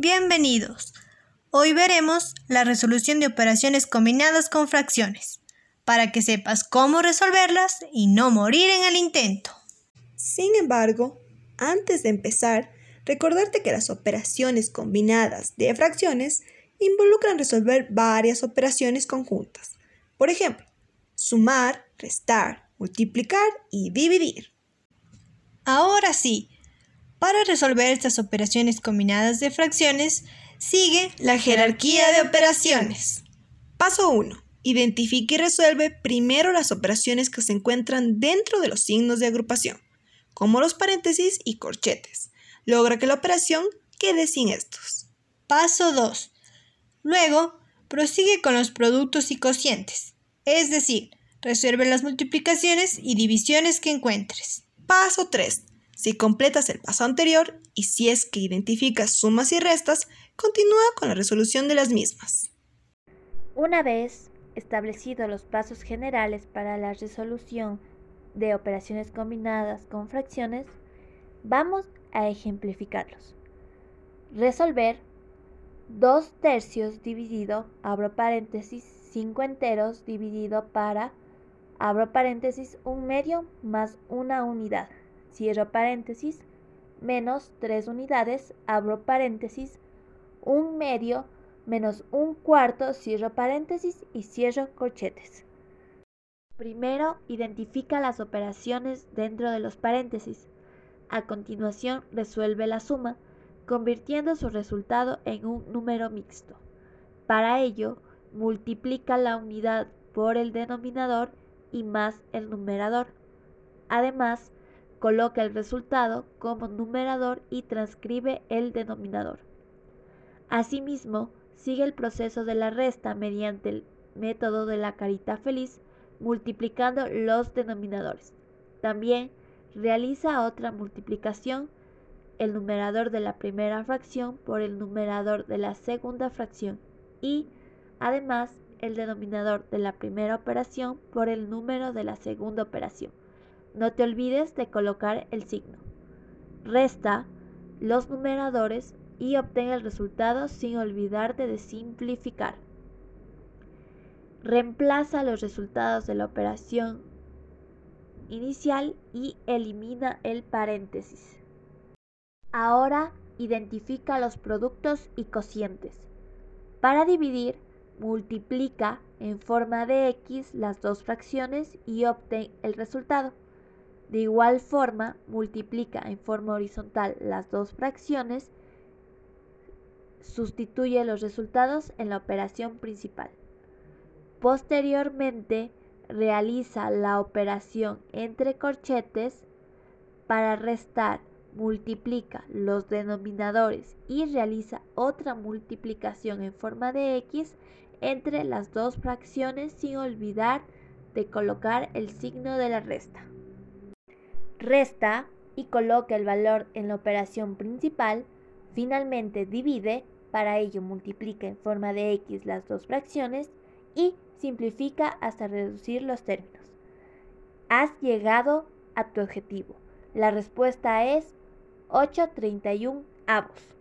Bienvenidos. Hoy veremos la resolución de operaciones combinadas con fracciones, para que sepas cómo resolverlas y no morir en el intento. Sin embargo, antes de empezar, recordarte que las operaciones combinadas de fracciones involucran resolver varias operaciones conjuntas. Por ejemplo, sumar, restar, multiplicar y dividir. Ahora sí, para resolver estas operaciones combinadas de fracciones, sigue la jerarquía de operaciones. Paso 1. Identifica y resuelve primero las operaciones que se encuentran dentro de los signos de agrupación, como los paréntesis y corchetes. Logra que la operación quede sin estos. Paso 2. Luego, prosigue con los productos y cocientes, es decir, resuelve las multiplicaciones y divisiones que encuentres. Paso 3. Si completas el paso anterior y si es que identificas sumas y restas, continúa con la resolución de las mismas. Una vez establecidos los pasos generales para la resolución de operaciones combinadas con fracciones, vamos a ejemplificarlos. Resolver 2 tercios dividido, abro paréntesis, 5 enteros dividido para, abro paréntesis, un medio más una unidad cierro paréntesis, menos 3 unidades, abro paréntesis, un medio menos un cuarto, cierro paréntesis y cierro corchetes. Primero, identifica las operaciones dentro de los paréntesis. A continuación, resuelve la suma, convirtiendo su resultado en un número mixto. Para ello, multiplica la unidad por el denominador y más el numerador. Además, Coloca el resultado como numerador y transcribe el denominador. Asimismo, sigue el proceso de la resta mediante el método de la carita feliz, multiplicando los denominadores. También realiza otra multiplicación, el numerador de la primera fracción por el numerador de la segunda fracción y, además, el denominador de la primera operación por el número de la segunda operación. No te olvides de colocar el signo. Resta los numeradores y obtén el resultado sin olvidarte de simplificar. Reemplaza los resultados de la operación inicial y elimina el paréntesis. Ahora identifica los productos y cocientes. Para dividir, multiplica en forma de X las dos fracciones y obtén el resultado. De igual forma, multiplica en forma horizontal las dos fracciones, sustituye los resultados en la operación principal. Posteriormente, realiza la operación entre corchetes para restar, multiplica los denominadores y realiza otra multiplicación en forma de X entre las dos fracciones sin olvidar de colocar el signo de la resta resta y coloca el valor en la operación principal, finalmente divide, para ello multiplica en forma de x las dos fracciones y simplifica hasta reducir los términos. Has llegado a tu objetivo. La respuesta es 831 avos.